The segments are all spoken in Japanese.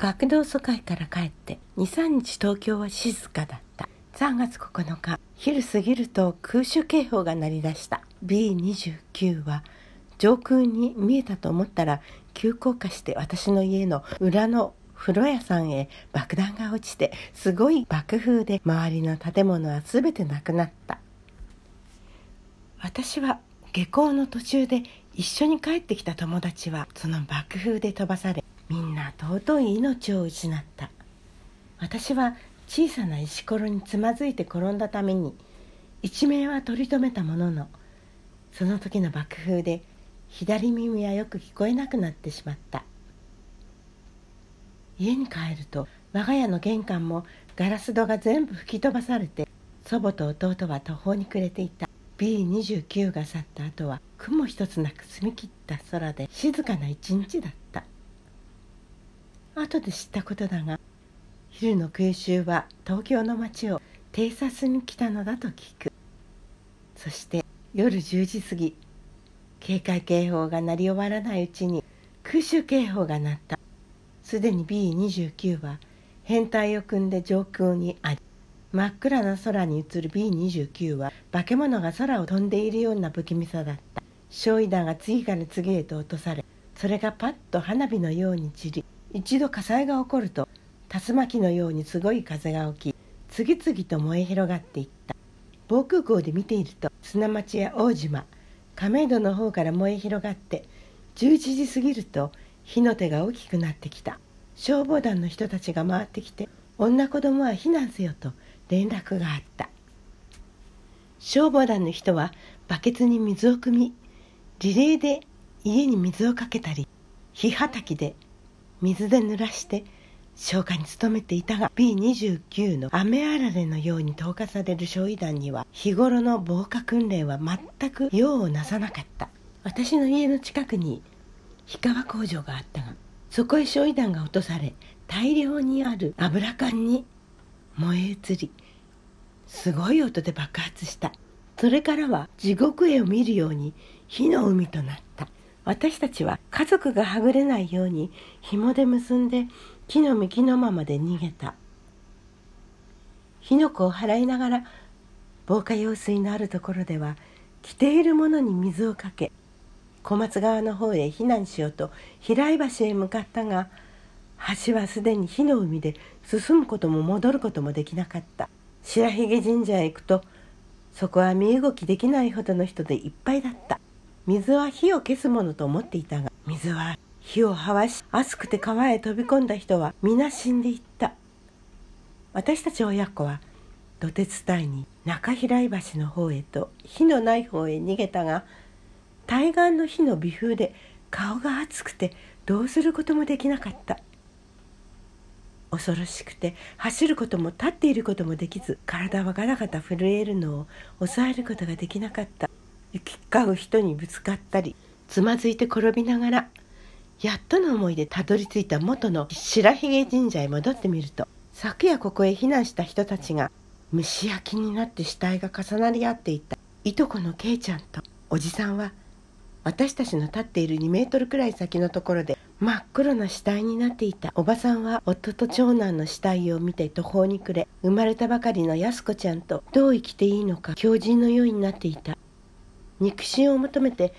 学童疎開から帰って23日東京は静かだった。3月9日昼過ぎると空襲警報が鳴り出した。B29 は上空に見えたと思ったら急降下して私の家の裏の風呂屋さんへ爆弾が落ちてすごい爆風で周りの建物は全てなくなった。私は下校の途中で一緒に帰ってきた友達はその爆風で飛ばされみんな尊い命を失った。私は小さな石ころにつまずいて転んだために一命は取り留めたもののその時の爆風で左耳はよく聞こえなくなってしまった。家に帰ると我が家の玄関もガラス戸が全部吹き飛ばされて祖母と弟は途方に暮れていた。B29 が去った後は雲一つなく澄み切った空で静かな一日だった。後で知ったことだが昼の空襲は東京の街を偵察に来たのだと聞く。そして夜10時過ぎ警戒警報が鳴り終わらないうちに空襲警報が鳴った。すでに B29 は編隊を組んで上空にあり真っ暗な空に映る B29 は化け物が空を飛んでいるような不気味さだった。焼夷弾が次から次へと落とされそれがパッと花火のように散り一度火災が起こると竜巻のようにすごい風が起き次々と燃え広がっていった。防空壕で見ていると砂町や大島亀戸の方から燃え広がって11時過ぎると火の手が大きくなってきた。消防団の人たちが回ってきて女子供は避難せよと連絡があった。消防団の人はバケツに水を汲みリレーで家に水をかけたり火はたきで水で濡らして消火に努めていたが B29 の雨あられのように投下される焼夷弾には日頃の防火訓練は全く用をなさなかった。私の家の近くに氷川工場があったがそこへ焼夷弾が落とされ大量にある油缶に燃え移りすごい音で爆発した。それからは地獄絵を見るように火の海となった。私たちは家族がはぐれないように紐で結んで木の幹のままで逃げた。火の粉を払いながら防火用水のあるところでは着ているものに水をかけ小松川の方へ避難しようと平井橋へ向かったが橋はすでに火の海で進むことも戻ることもできなかった。白髭神社へ行くとそこは身動きできないほどの人でいっぱいだった。水は火を消すものと思っていたが水は火をはわし熱くて川へ飛び込んだ人は皆死んでいった。私たち親子は土鉄隊に中平井橋の方へと火のない方へ逃げたが対岸の火の微風で顔が熱くてどうすることもできなかった。恐ろしくて走ることも立っていることもできず体はガタガタ震えるのを抑えることができなかった。行き交う人にぶつかったりつまずいて転びながらやっとの思いでたどり着いた元の白髭神社へ戻ってみると昨夜ここへ避難した人たちが蒸し焼きになって死体が重なり合っていた。いとこのケイちゃんとおじさんは私たちの立っている2メートルくらい先のところで真っ黒な死体になっていたおばさんは夫と長男の死体を見て途方に暮れ生まれたばかりの安子ちゃんとどう生きていいのか狂人のようになっていた。肉親を求めて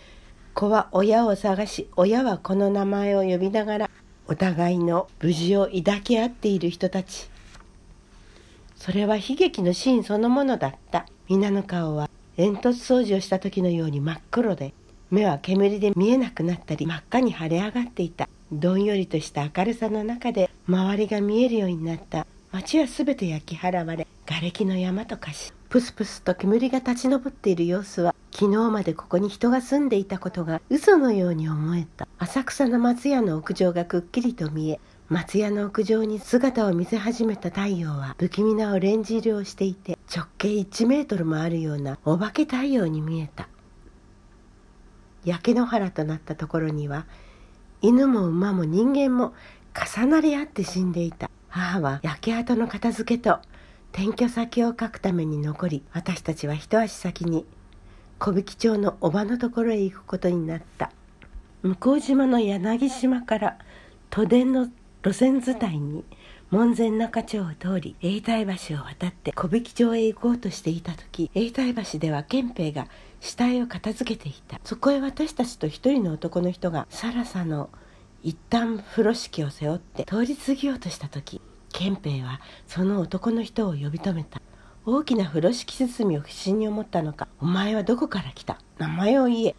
子は親を探し親はこの名前を呼びながらお互いの無事を抱き合っている人たち。それは悲劇のシーンそのものだった。皆の顔は煙突掃除をした時のように真っ黒で目は煙で見えなくなったり真っ赤に腫れ上がっていた。どんよりとした明るさの中で周りが見えるようになった。街は全て焼き払われ瓦礫の山と化しプスプスと煙が立ち上っている様子は昨日までここに人が住んでいたことが嘘のように思えた。浅草の松屋の屋上がくっきりと見え松屋の屋上に姿を見せ始めた太陽は不気味なオレンジ色をしていて直径1メートルもあるようなお化け太陽に見えた。焼け野原となったところには犬も馬も人間も重なり合って死んでいた。母は焼け跡の片付けと転居先を書くために残り私たちは一足先に小引町のおばのところへ行くことになった。向島の柳島から都電の路線伝いに門前仲町を通り永代橋を渡って小引町へ行こうとしていた時永代橋では憲兵が死体を片付けていた。そこへ私たちと一人の男の人がサラサの一旦風呂敷を背負って通り過ぎようとした時憲兵はその男の人を呼び止めた。大きな風呂敷包みを不審に思ったのか「お前はどこから来た？名前を言え」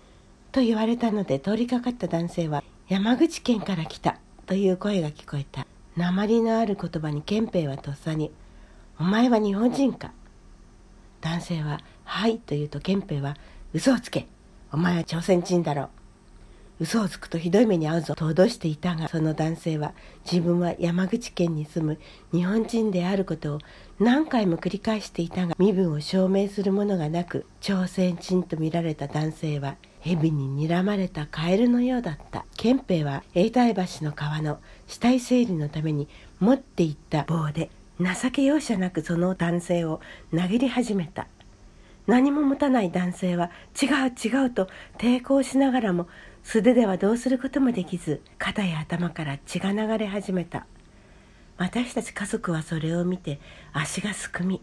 と言われたので通りかかった男性は「山口県から来た」という声が聞こえた。鉛のある言葉に憲兵はとっさに「お前は日本人か?」男性は「はい」と言うと憲兵は「嘘をつけお前は朝鮮人だろう」嘘をつくとひどい目に遭うぞと脅していたがその男性は自分は山口県に住む日本人であることを何回も繰り返していたが身分を証明するものがなく朝鮮人と見られた男性は蛇に睨まれたカエルのようだった。憲兵は永代橋の川の死体整理のために持っていった棒で情け容赦なくその男性を殴り始めた。何も持たない男性は違う違うと抵抗しながらも素手ではどうすることもできず肩や頭から血が流れ始めた。私たち家族はそれを見て足がすくみ。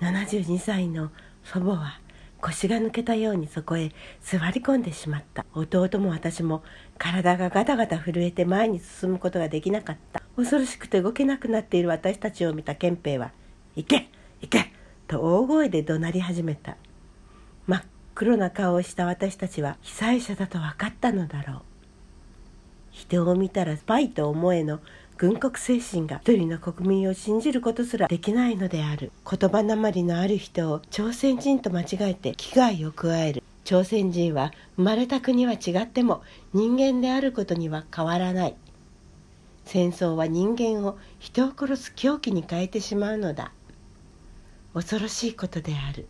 72歳の祖母は腰が抜けたようにそこへ座り込んでしまった。弟も私も体がガタガタ震えて前に進むことができなかった。恐ろしくて動けなくなっている私たちを見た憲兵は「行け行け!」と大声で怒鳴り始めた。真っ黒な顔をした私たちは被災者だと分かったのだろう。人を見たらスパイと思えの軍国精神が一人の国民を信じることすらできないのである。言葉なまりのある人を朝鮮人と間違えて危害を加える。朝鮮人は生まれた国は違っても人間であることには変わらない。戦争は人間を人を殺す狂気に変えてしまうのだ。恐ろしいことである。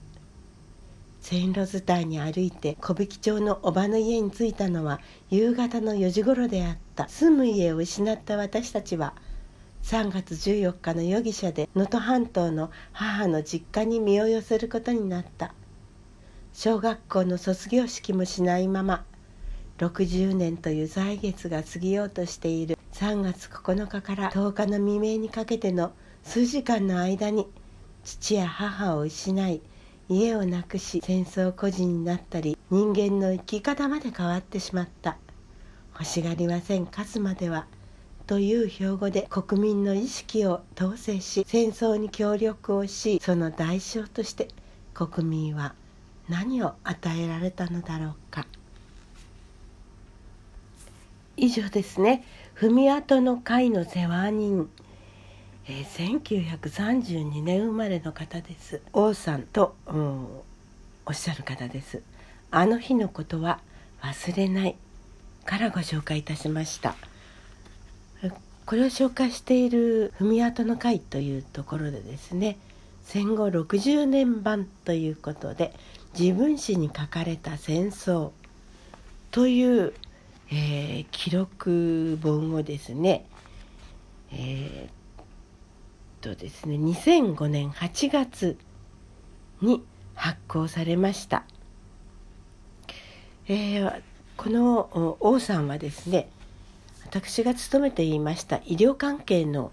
線路伝いに歩いて小引町のおばの家に着いたのは夕方の4時頃であった。住む家を失った私たちは3月14日の容疑者で能登半島の母の実家に身を寄せることになった。小学校の卒業式もしないまま60年という歳月が過ぎようとしている。3月9日から10日の未明にかけての数時間の間に父や母を失い家をなくし戦争孤児になったり人間の生き方まで変わってしまった。欲しがりません。勝つまでは。という標語で国民の意識を統制し戦争に協力をしその代償として国民は何を与えられたのだろうか。以上ですね。踏み跡の会の世話人。えー、1932年生まれの方です。王さんと、うん、おっしゃる方です。あの日のことは忘れないからご紹介いたしました。これを紹介している「踏み跡の会」というところでですね戦後60年版ということで自分史に書かれた戦争という、えー、記録本をですね、えーとですね2005年8月に発行されました、えー、この王さんはですね私が勤めていました医療関係の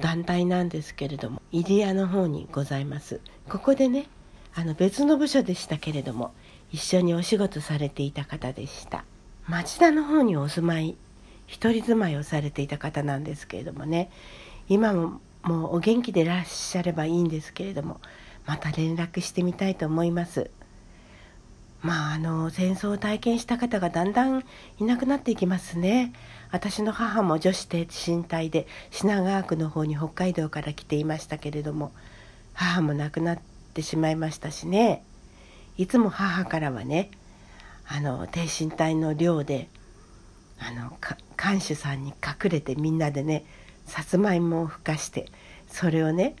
団体なんですけれども入谷の方にございます。ここでねあの別の部署でしたけれども一緒にお仕事されていた方でした。町田の方にお住まい一人住まいをされていた方なんですけれどもね。今ももうお元気でいらっしゃればいいんですけれどもまた連絡してみたいと思います。まああの戦争を体験した方がだんだんいなくなっていきますね。私の母も女子低身体で品川区の方に北海道から来ていましたけれども母も亡くなってしまいましたしね。いつも母からはねあの低身体の寮であの看守さんに隠れてみんなでねさつまいもをふかしてそれをね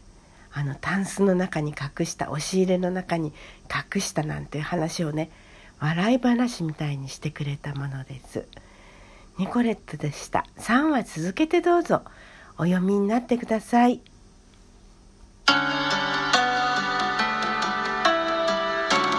あのタンスの中に隠した押し入れの中に隠したなんていう話をね笑い話みたいにしてくれたものです。ニコレットでした。3話続けてどうぞ。お読みになってください。